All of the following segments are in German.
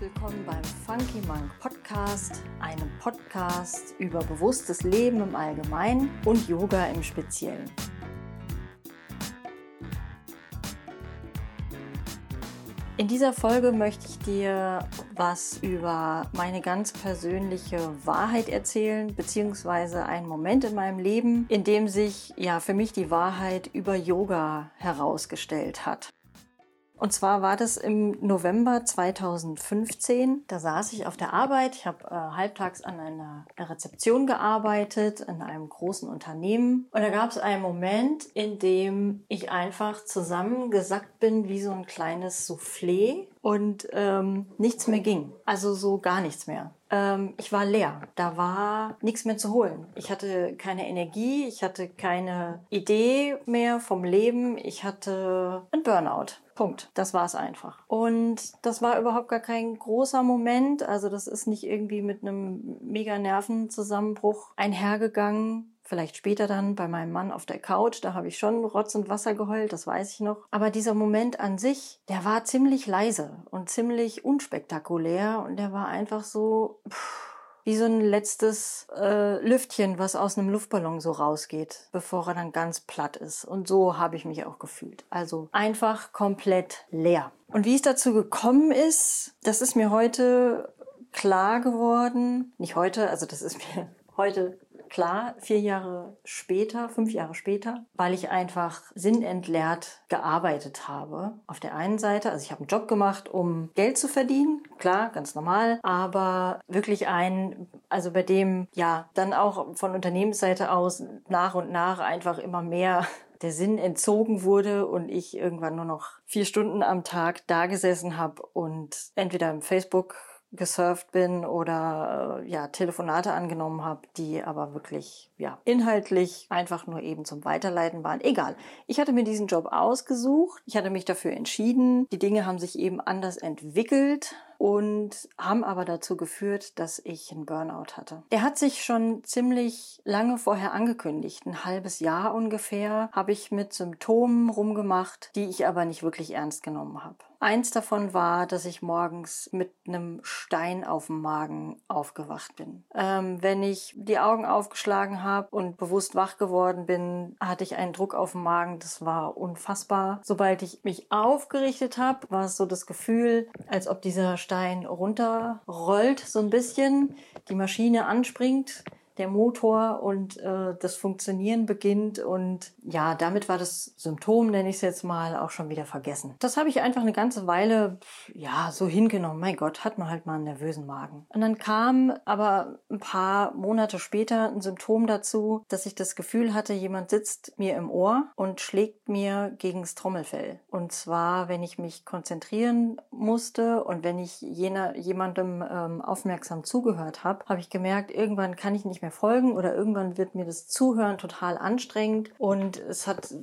willkommen beim Funky Monk Podcast, einem Podcast über bewusstes Leben im Allgemeinen und Yoga im Speziellen. In dieser Folge möchte ich dir was über meine ganz persönliche Wahrheit erzählen, beziehungsweise einen Moment in meinem Leben, in dem sich ja für mich die Wahrheit über Yoga herausgestellt hat. Und zwar war das im November 2015. Da saß ich auf der Arbeit. Ich habe äh, halbtags an einer Rezeption gearbeitet in einem großen Unternehmen. Und da gab es einen Moment, in dem ich einfach zusammengesackt bin wie so ein kleines Soufflé und ähm, nichts mehr ging. Also so gar nichts mehr. Ähm, ich war leer. Da war nichts mehr zu holen. Ich hatte keine Energie, ich hatte keine Idee mehr vom Leben. Ich hatte ein Burnout. Punkt. Das war es einfach. Und das war überhaupt gar kein großer Moment. Also das ist nicht irgendwie mit einem mega Nervenzusammenbruch einhergegangen. Vielleicht später dann bei meinem Mann auf der Couch, da habe ich schon Rotz und Wasser geheult, das weiß ich noch. Aber dieser Moment an sich, der war ziemlich leise und ziemlich unspektakulär und der war einfach so pff, wie so ein letztes äh, Lüftchen, was aus einem Luftballon so rausgeht, bevor er dann ganz platt ist. Und so habe ich mich auch gefühlt. Also einfach komplett leer. Und wie es dazu gekommen ist, das ist mir heute klar geworden. Nicht heute, also das ist mir heute klar, vier Jahre später, fünf Jahre später, weil ich einfach sinnentleert gearbeitet habe. Auf der einen Seite, also ich habe einen Job gemacht, um Geld zu verdienen, klar, ganz normal, aber wirklich ein, also bei dem ja dann auch von Unternehmensseite aus nach und nach einfach immer mehr der Sinn entzogen wurde und ich irgendwann nur noch vier Stunden am Tag da gesessen habe und entweder im Facebook gesurft bin oder äh, ja Telefonate angenommen habe, die aber wirklich ja inhaltlich einfach nur eben zum Weiterleiten waren. Egal. Ich hatte mir diesen Job ausgesucht. Ich hatte mich dafür entschieden. Die Dinge haben sich eben anders entwickelt und haben aber dazu geführt, dass ich einen Burnout hatte. Der hat sich schon ziemlich lange vorher angekündigt. Ein halbes Jahr ungefähr habe ich mit Symptomen rumgemacht, die ich aber nicht wirklich ernst genommen habe. Eins davon war, dass ich morgens mit einem Stein auf dem Magen aufgewacht bin. Ähm, wenn ich die Augen aufgeschlagen habe und bewusst wach geworden bin, hatte ich einen Druck auf dem Magen. Das war unfassbar. Sobald ich mich aufgerichtet habe, war es so das Gefühl, als ob dieser Stein runterrollt so ein bisschen, die Maschine anspringt der Motor und äh, das Funktionieren beginnt. Und ja, damit war das Symptom, nenne ich es jetzt mal, auch schon wieder vergessen. Das habe ich einfach eine ganze Weile, ja, so hingenommen. Mein Gott, hat man halt mal einen nervösen Magen. Und dann kam aber ein paar Monate später ein Symptom dazu, dass ich das Gefühl hatte, jemand sitzt mir im Ohr und schlägt mir gegens Trommelfell. Und zwar, wenn ich mich konzentrieren musste und wenn ich jener, jemandem ähm, aufmerksam zugehört habe, habe ich gemerkt, irgendwann kann ich nicht mehr folgen oder irgendwann wird mir das Zuhören total anstrengend und es hat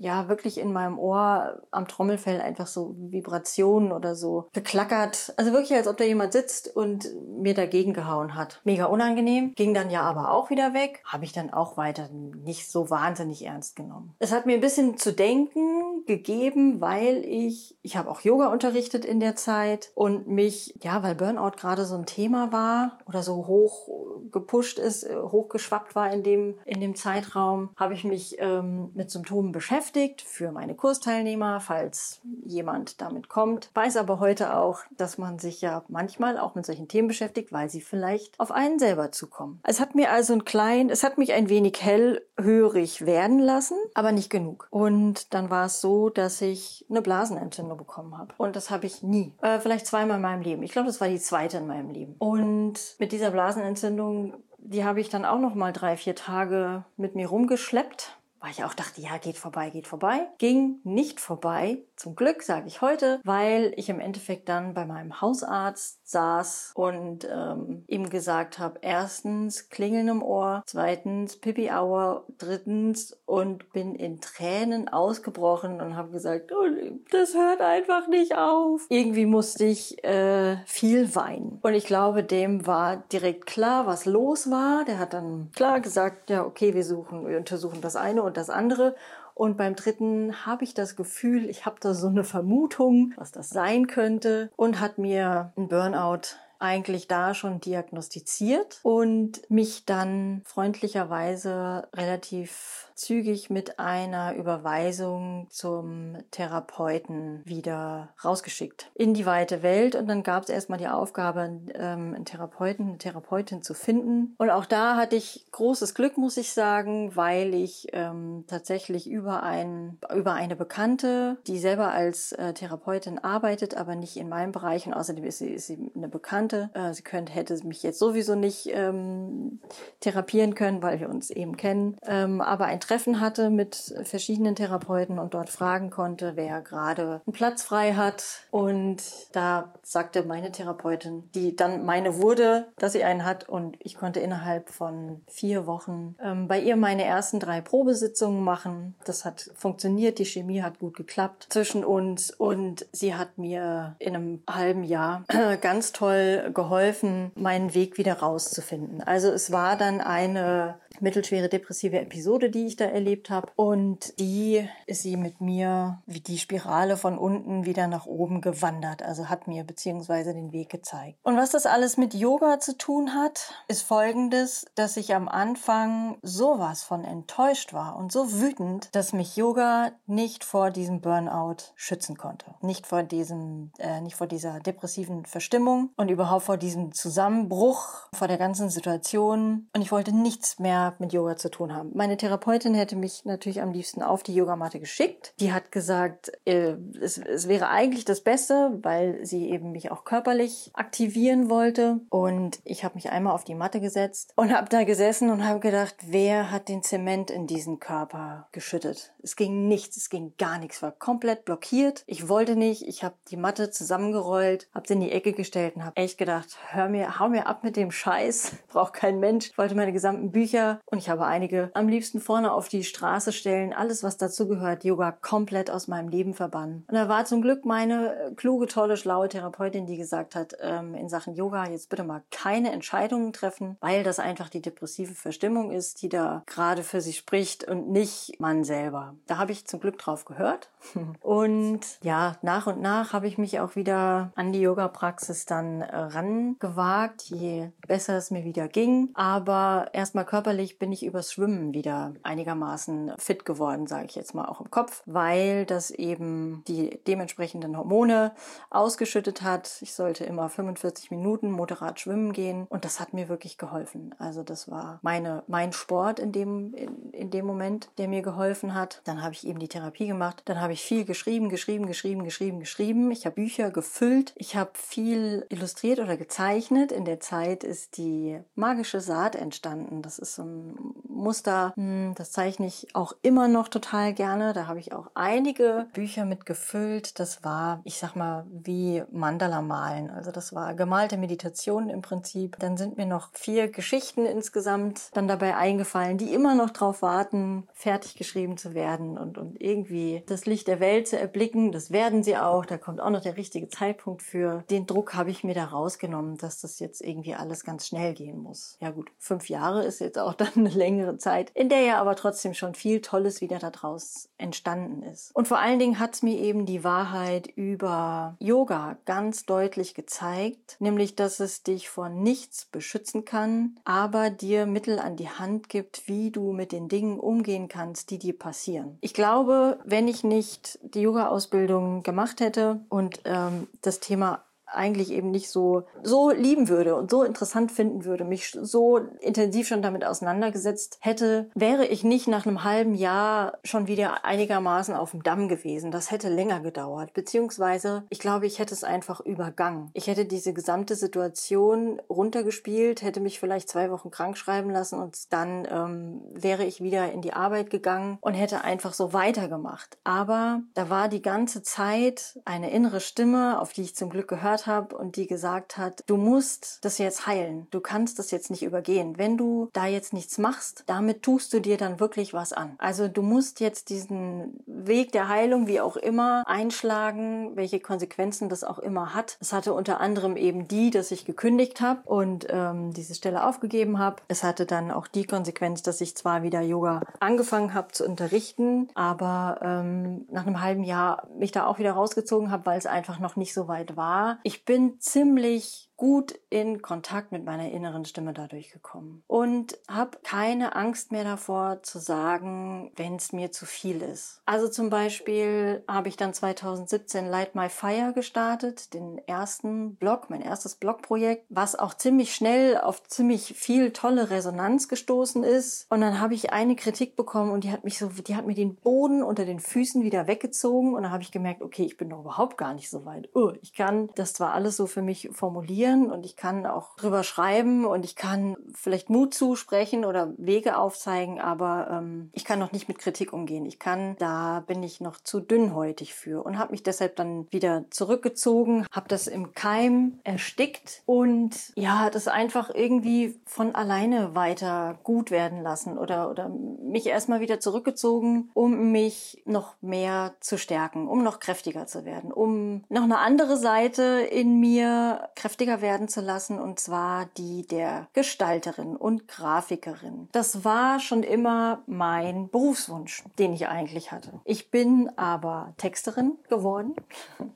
ja wirklich in meinem Ohr am Trommelfell einfach so Vibrationen oder so geklackert. Also wirklich, als ob da jemand sitzt und mir dagegen gehauen hat. Mega unangenehm. Ging dann ja aber auch wieder weg. Habe ich dann auch weiter nicht so wahnsinnig ernst genommen. Es hat mir ein bisschen zu denken gegeben, weil ich, ich habe auch Yoga unterrichtet in der Zeit und mich, ja, weil Burnout gerade so ein Thema war oder so hoch gepusht ist, hochgeschwappt war in dem, in dem Zeitraum, habe ich mich ähm, mit Symptomen beschäftigt beschäftigt für meine Kursteilnehmer, falls jemand damit kommt. Weiß aber heute auch, dass man sich ja manchmal auch mit solchen Themen beschäftigt, weil sie vielleicht auf einen selber zukommen. Es hat mir also ein klein, es hat mich ein wenig hellhörig werden lassen, aber nicht genug. Und dann war es so, dass ich eine Blasenentzündung bekommen habe. Und das habe ich nie. Äh, vielleicht zweimal in meinem Leben. Ich glaube, das war die zweite in meinem Leben. Und mit dieser Blasenentzündung die habe ich dann auch noch mal drei, vier Tage mit mir rumgeschleppt weil ich auch dachte, ja, geht vorbei, geht vorbei. Ging nicht vorbei, zum Glück, sage ich heute, weil ich im Endeffekt dann bei meinem Hausarzt saß und ähm, ihm gesagt habe, erstens Klingeln im Ohr, zweitens Pipi Auer, drittens und bin in Tränen ausgebrochen und habe gesagt, oh, das hört einfach nicht auf. Irgendwie musste ich äh, viel weinen. Und ich glaube, dem war direkt klar, was los war. Der hat dann klar gesagt, ja, okay, wir suchen, wir untersuchen das eine und das andere Und beim dritten habe ich das Gefühl, ich habe da so eine Vermutung, was das sein könnte und hat mir ein Burnout eigentlich da schon diagnostiziert und mich dann freundlicherweise relativ zügig mit einer Überweisung zum Therapeuten wieder rausgeschickt in die weite Welt. Und dann gab es erstmal die Aufgabe, ähm, einen Therapeuten, eine Therapeutin zu finden. Und auch da hatte ich großes Glück, muss ich sagen, weil ich ähm, tatsächlich über, ein, über eine Bekannte, die selber als äh, Therapeutin arbeitet, aber nicht in meinem Bereich und außerdem ist sie, ist sie eine Bekannte. Äh, sie könnte, hätte mich jetzt sowieso nicht ähm, therapieren können, weil wir uns eben kennen. Ähm, aber ein Treffen hatte mit verschiedenen Therapeuten und dort fragen konnte, wer gerade einen Platz frei hat. Und da sagte meine Therapeutin, die dann meine wurde, dass sie einen hat. Und ich konnte innerhalb von vier Wochen ähm, bei ihr meine ersten drei Probesitzungen machen. Das hat funktioniert, die Chemie hat gut geklappt zwischen uns. Und sie hat mir in einem halben Jahr ganz toll geholfen, meinen Weg wieder rauszufinden. Also es war dann eine mittelschwere depressive Episode, die ich da erlebt habe. Und die ist sie mit mir wie die Spirale von unten wieder nach oben gewandert. Also hat mir beziehungsweise den Weg gezeigt. Und was das alles mit Yoga zu tun hat, ist folgendes, dass ich am Anfang sowas von enttäuscht war und so wütend, dass mich Yoga nicht vor diesem Burnout schützen konnte. Nicht vor diesem, äh, nicht vor dieser depressiven Verstimmung und überhaupt vor diesem Zusammenbruch, vor der ganzen Situation. Und ich wollte nichts mehr mit Yoga zu tun haben. Meine Therapeutin hätte mich natürlich am liebsten auf die Yogamatte geschickt. Die hat gesagt, äh, es, es wäre eigentlich das Beste, weil sie eben mich auch körperlich aktivieren wollte. Und ich habe mich einmal auf die Matte gesetzt und habe da gesessen und habe gedacht, wer hat den Zement in diesen Körper geschüttet? Es ging nichts, es ging gar nichts, war komplett blockiert. Ich wollte nicht, ich habe die Matte zusammengerollt, habe sie in die Ecke gestellt und habe echt gedacht, hör mir, hau mir ab mit dem Scheiß, braucht kein Mensch. Ich wollte meine gesamten Bücher und ich habe einige am liebsten vorne auf die Straße stellen, alles was dazu gehört, Yoga komplett aus meinem Leben verbannen. Und da war zum Glück meine äh, kluge, tolle, schlaue Therapeutin, die gesagt hat, ähm, in Sachen Yoga jetzt bitte mal keine Entscheidungen treffen, weil das einfach die depressive Verstimmung ist, die da gerade für sie spricht und nicht man selber. Da habe ich zum Glück drauf gehört. Und ja, nach und nach habe ich mich auch wieder an die Yoga-Praxis dann äh, rangewagt, je besser es mir wieder ging. Aber erstmal körperlich tatsächlich bin ich übers Schwimmen wieder einigermaßen fit geworden, sage ich jetzt mal auch im Kopf, weil das eben die dementsprechenden Hormone ausgeschüttet hat. Ich sollte immer 45 Minuten moderat schwimmen gehen und das hat mir wirklich geholfen. Also das war meine mein Sport in dem in, in dem Moment, der mir geholfen hat. Dann habe ich eben die Therapie gemacht. Dann habe ich viel geschrieben, geschrieben, geschrieben, geschrieben, geschrieben. Ich habe Bücher gefüllt. Ich habe viel illustriert oder gezeichnet. In der Zeit ist die magische Saat entstanden. Das ist so ein um, Muster. Hm, das zeichne ich auch immer noch total gerne. Da habe ich auch einige Bücher mit gefüllt. Das war, ich sag mal, wie Mandala malen. Also das war gemalte Meditation im Prinzip. Dann sind mir noch vier Geschichten insgesamt dann dabei eingefallen, die immer noch drauf warten, fertig geschrieben zu werden und, und irgendwie das Licht der Welt zu erblicken. Das werden sie auch. Da kommt auch noch der richtige Zeitpunkt für. Den Druck habe ich mir da rausgenommen, dass das jetzt irgendwie alles ganz schnell gehen muss. Ja gut, fünf Jahre ist jetzt auch dann eine längere Zeit, in der ja aber trotzdem schon viel Tolles wieder daraus entstanden ist. Und vor allen Dingen hat es mir eben die Wahrheit über Yoga ganz deutlich gezeigt, nämlich dass es dich vor nichts beschützen kann, aber dir Mittel an die Hand gibt, wie du mit den Dingen umgehen kannst, die dir passieren. Ich glaube, wenn ich nicht die Yoga-Ausbildung gemacht hätte und ähm, das Thema eigentlich eben nicht so, so lieben würde und so interessant finden würde, mich so intensiv schon damit auseinandergesetzt hätte, wäre ich nicht nach einem halben Jahr schon wieder einigermaßen auf dem Damm gewesen. Das hätte länger gedauert. Beziehungsweise, ich glaube, ich hätte es einfach übergangen. Ich hätte diese gesamte Situation runtergespielt, hätte mich vielleicht zwei Wochen krank schreiben lassen und dann ähm, wäre ich wieder in die Arbeit gegangen und hätte einfach so weitergemacht. Aber da war die ganze Zeit eine innere Stimme, auf die ich zum Glück gehört angehört habe und die gesagt hat, du musst das jetzt heilen. Du kannst das jetzt nicht übergehen. Wenn du da jetzt nichts machst, damit tust du dir dann wirklich was an. Also du musst jetzt diesen Weg der Heilung, wie auch immer, einschlagen, welche Konsequenzen das auch immer hat. Es hatte unter anderem eben die, dass ich gekündigt habe und ähm, diese Stelle aufgegeben habe. Es hatte dann auch die Konsequenz, dass ich zwar wieder Yoga angefangen habe zu unterrichten, aber ähm, nach einem halben Jahr mich da auch wieder rausgezogen habe, weil es einfach noch nicht so weit war. Ich bin ziemlich gut in Kontakt mit meiner inneren Stimme dadurch gekommen und habe keine Angst mehr davor zu sagen, wenn es mir zu viel ist. Also zum Beispiel habe ich dann 2017 Light My Fire gestartet, den ersten Blog, mein erstes Blogprojekt, was auch ziemlich schnell auf ziemlich viel tolle Resonanz gestoßen ist. Und dann habe ich eine Kritik bekommen und die hat mich so, die hat mir den Boden unter den Füßen wieder weggezogen und dann habe ich gemerkt, okay, ich bin doch überhaupt gar nicht so weit. Oh, ich kann das zwar alles so für mich formulieren, formulieren und ich kann auch drüber schreiben und ich kann vielleicht Mut zusprechen oder Wege aufzeigen, aber ähm, ich kann noch nicht mit Kritik umgehen. Ich kann, da bin ich noch zu dünnhäutig für und habe mich deshalb dann wieder zurückgezogen, habe das im Keim erstickt und ja, das einfach irgendwie von alleine weiter gut werden lassen oder, oder mich erstmal wieder zurückgezogen, um mich noch mehr zu stärken, um noch kräftiger zu werden, um noch eine andere Seite in mir kräftiger werden zu lassen, und zwar die der Gestalterin und Grafikerin. Das war schon immer mein Berufswunsch, den ich eigentlich hatte. Ich bin aber Texterin geworden.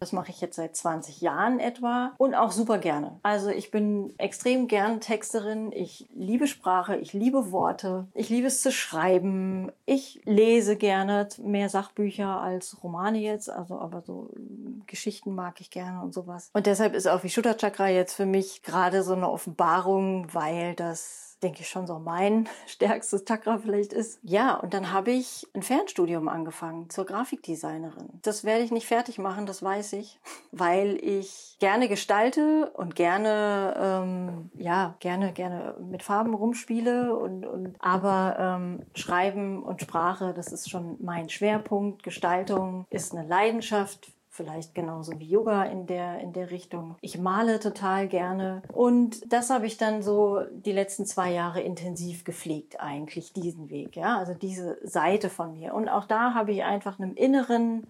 Das mache ich jetzt seit 20 Jahren etwa und auch super gerne. Also ich bin extrem gern Texterin. Ich liebe Sprache, ich liebe Worte, ich liebe es zu schreiben. Ich lese gerne mehr Sachbücher als Romane jetzt, also aber so Geschichten mag ich gerne und sowas. Und deshalb ist auch wie Chakra jetzt jetzt für mich gerade so eine Offenbarung, weil das denke ich schon so mein stärkstes Chakra vielleicht ist. Ja, und dann habe ich ein Fernstudium angefangen zur Grafikdesignerin. Das werde ich nicht fertig machen, das weiß ich, weil ich gerne gestalte und gerne, ähm, ja, gerne, gerne mit Farben rumspiele und, und aber ähm, Schreiben und Sprache, das ist schon mein Schwerpunkt. Gestaltung ist eine Leidenschaft vielleicht genauso wie Yoga in der, in der Richtung. Ich male total gerne und das habe ich dann so die letzten zwei Jahre intensiv gepflegt, eigentlich diesen Weg, ja, also diese Seite von mir. Und auch da habe ich einfach einem inneren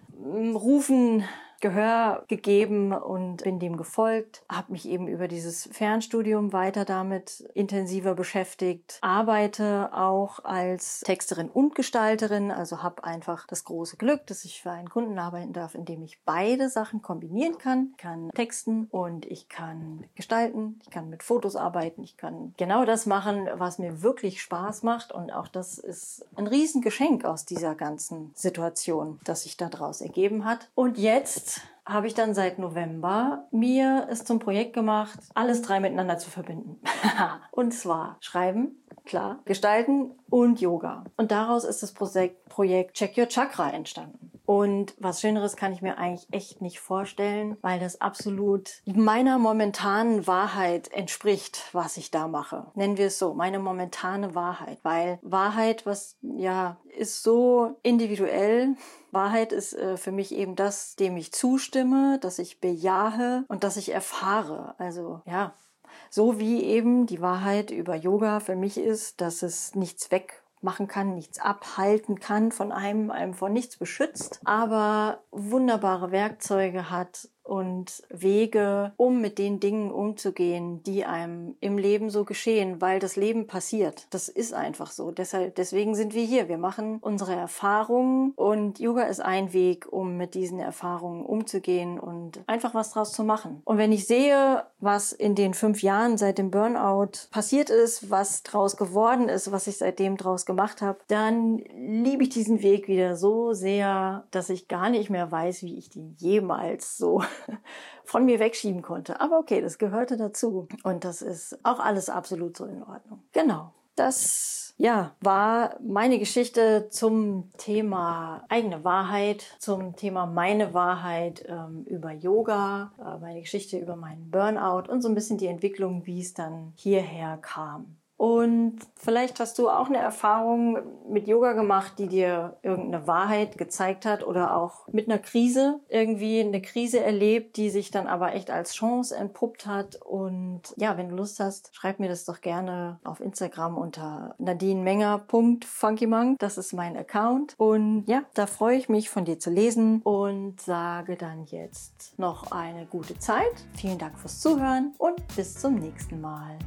Rufen Gehör gegeben und bin dem gefolgt, habe mich eben über dieses Fernstudium weiter damit intensiver beschäftigt, arbeite auch als Texterin und Gestalterin, also habe einfach das große Glück, dass ich für einen Kunden arbeiten darf, in dem ich beide Sachen kombinieren kann. Ich kann texten und ich kann gestalten, ich kann mit Fotos arbeiten, ich kann genau das machen, was mir wirklich Spaß macht und auch das ist ein Riesengeschenk aus dieser ganzen Situation, das sich daraus ergeben hat. Und jetzt habe ich dann seit November mir es zum Projekt gemacht, alles drei miteinander zu verbinden. und zwar Schreiben, klar, Gestalten und Yoga. Und daraus ist das Projekt Check Your Chakra entstanden. Und was Schöneres kann ich mir eigentlich echt nicht vorstellen, weil das absolut meiner momentanen Wahrheit entspricht, was ich da mache. Nennen wir es so, meine momentane Wahrheit. Weil Wahrheit, was ja, ist so individuell. Wahrheit ist äh, für mich eben das, dem ich zustimme, dass ich bejahe und dass ich erfahre. Also ja, so wie eben die Wahrheit über Yoga für mich ist, dass es nichts weg machen kann, nichts abhalten kann von einem, einem vor nichts beschützt, aber wunderbare Werkzeuge hat, und Wege, um mit den Dingen umzugehen, die einem im Leben so geschehen, weil das Leben passiert. Das ist einfach so. Deshalb, deswegen sind wir hier. Wir machen unsere Erfahrungen und Yoga ist ein Weg, um mit diesen Erfahrungen umzugehen und einfach was draus zu machen. Und wenn ich sehe, was in den fünf Jahren seit dem Burnout passiert ist, was draus geworden ist, was ich seitdem draus gemacht habe, dann liebe ich diesen Weg wieder so sehr, dass ich gar nicht mehr weiß, wie ich den jemals so von mir wegschieben konnte. Aber okay, das gehörte dazu. Und das ist auch alles absolut so in Ordnung. Genau. Das ja, war meine Geschichte zum Thema eigene Wahrheit, zum Thema meine Wahrheit ähm, über Yoga, äh, meine Geschichte über meinen Burnout und so ein bisschen die Entwicklung, wie es dann hierher kam. Und vielleicht hast du auch eine Erfahrung mit Yoga gemacht, die dir irgendeine Wahrheit gezeigt hat oder auch mit einer Krise irgendwie eine Krise erlebt, die sich dann aber echt als Chance entpuppt hat. Und ja, wenn du Lust hast, schreib mir das doch gerne auf Instagram unter nadinemenger.funkymonk. Das ist mein Account. Und ja, da freue ich mich von dir zu lesen und sage dann jetzt noch eine gute Zeit. Vielen Dank fürs Zuhören und bis zum nächsten Mal.